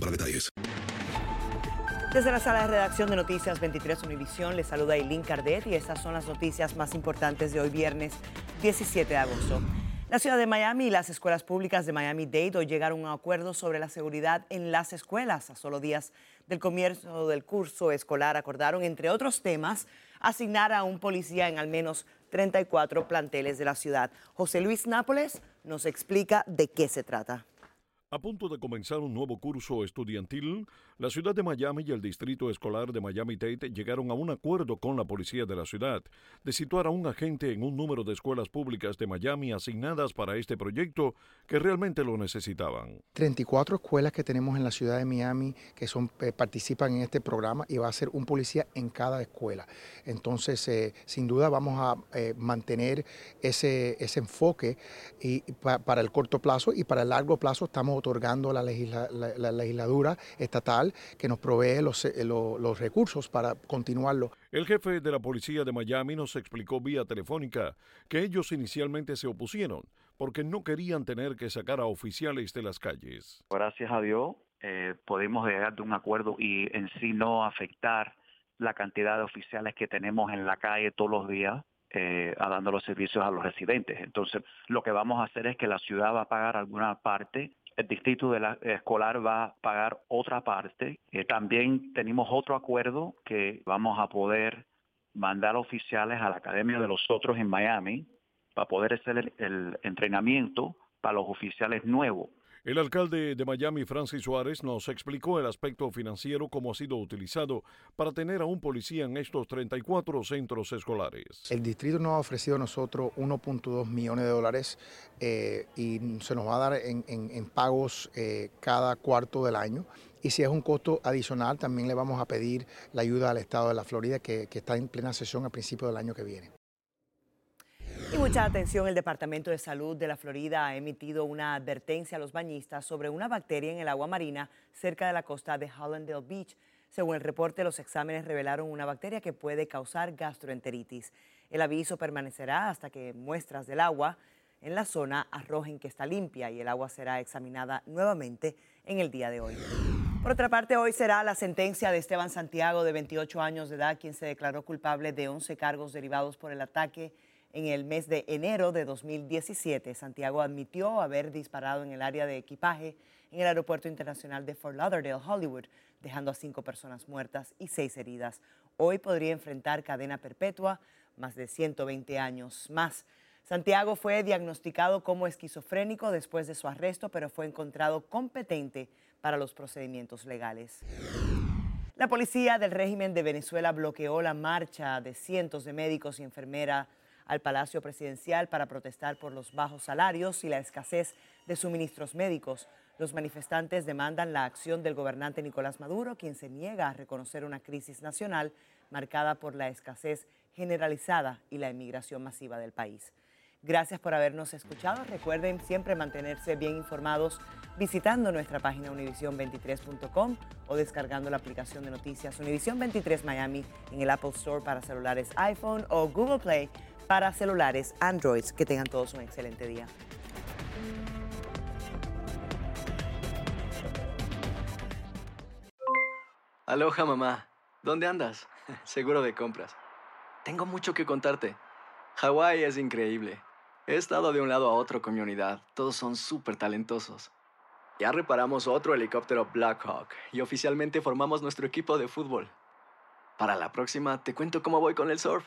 para detalles. Desde la sala de redacción de Noticias 23 Univisión les saluda Eileen Cardet y estas son las noticias más importantes de hoy viernes 17 de agosto. La ciudad de Miami y las escuelas públicas de Miami-Dade hoy llegaron a un acuerdo sobre la seguridad en las escuelas. A solo días del comienzo del curso escolar acordaron, entre otros temas, asignar a un policía en al menos 34 planteles de la ciudad. José Luis Nápoles nos explica de qué se trata. A punto de comenzar un nuevo curso estudiantil, la ciudad de Miami y el distrito escolar de Miami-Dade llegaron a un acuerdo con la policía de la ciudad de situar a un agente en un número de escuelas públicas de Miami asignadas para este proyecto que realmente lo necesitaban. 34 escuelas que tenemos en la ciudad de Miami que son, eh, participan en este programa y va a ser un policía en cada escuela. Entonces, eh, sin duda vamos a eh, mantener ese, ese enfoque y, para el corto plazo y para el largo plazo estamos otorgando la, la, legislatura estatal que nos provee los, eh, los recursos para continuarlo. El jefe de la policía de Miami nos explicó vía telefónica que ellos inicialmente se opusieron porque no querían tener que sacar a oficiales de las calles. Gracias a Dios eh, podemos llegar de un acuerdo y en sí no afectar la cantidad de oficiales que tenemos en la calle todos los días eh, a dando los servicios a los residentes. Entonces, lo que vamos a hacer es que la ciudad va a pagar alguna parte el distrito de la, escolar va a pagar otra parte. Eh, también tenemos otro acuerdo que vamos a poder mandar oficiales a la Academia de los Otros en Miami para poder hacer el entrenamiento para los oficiales nuevos. El alcalde de Miami, Francis Suárez, nos explicó el aspecto financiero cómo ha sido utilizado para tener a un policía en estos 34 centros escolares. El distrito nos ha ofrecido a nosotros 1.2 millones de dólares eh, y se nos va a dar en, pagos eh, cada cuarto del año. Y si es un costo adicional, también le vamos a pedir la ayuda al estado de la Florida, que, que está en plena sesión a principios del año que viene. Y mucha atención, el Departamento de Salud de la Florida ha emitido una advertencia a los bañistas sobre una bacteria en el agua marina cerca de la costa de Hollandale Beach. Según el reporte, los exámenes revelaron una bacteria que puede causar gastroenteritis. El aviso permanecerá hasta que muestras del agua en la zona arrojen que está limpia y el agua será examinada nuevamente en el día de hoy. Por otra parte, hoy será la sentencia de Esteban Santiago, de 28 años de edad, quien se declaró culpable de 11 cargos derivados por el ataque en el mes de enero de 2017, Santiago admitió haber disparado en el área de equipaje en el Aeropuerto Internacional de Fort Lauderdale, Hollywood, dejando a cinco personas muertas y seis heridas. Hoy podría enfrentar cadena perpetua, más de 120 años más. Santiago fue diagnosticado como esquizofrénico después de su arresto, pero fue encontrado competente para los procedimientos legales. La policía del régimen de Venezuela bloqueó la marcha de cientos de médicos y enfermeras al Palacio Presidencial para protestar por los bajos salarios y la escasez de suministros médicos. Los manifestantes demandan la acción del gobernante Nicolás Maduro, quien se niega a reconocer una crisis nacional marcada por la escasez generalizada y la emigración masiva del país. Gracias por habernos escuchado. Recuerden siempre mantenerse bien informados visitando nuestra página univision23.com o descargando la aplicación de noticias Univision 23 Miami en el Apple Store para celulares iPhone o Google Play para celulares Android. Que tengan todos un excelente día. Aloha mamá. ¿Dónde andas? Seguro de compras. Tengo mucho que contarte. Hawái es increíble. He estado de un lado a otro con mi unidad. Todos son súper talentosos. Ya reparamos otro helicóptero Blackhawk y oficialmente formamos nuestro equipo de fútbol. Para la próxima te cuento cómo voy con el surf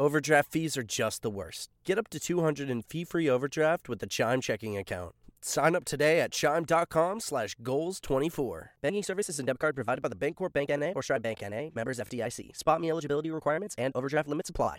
Overdraft fees are just the worst. Get up to 200 in fee-free overdraft with the Chime checking account. Sign up today at chime.com slash goals24. Banking services and debit card provided by the Bancorp Bank N.A. or Stride Bank N.A. Members FDIC. Spot me eligibility requirements and overdraft limits apply.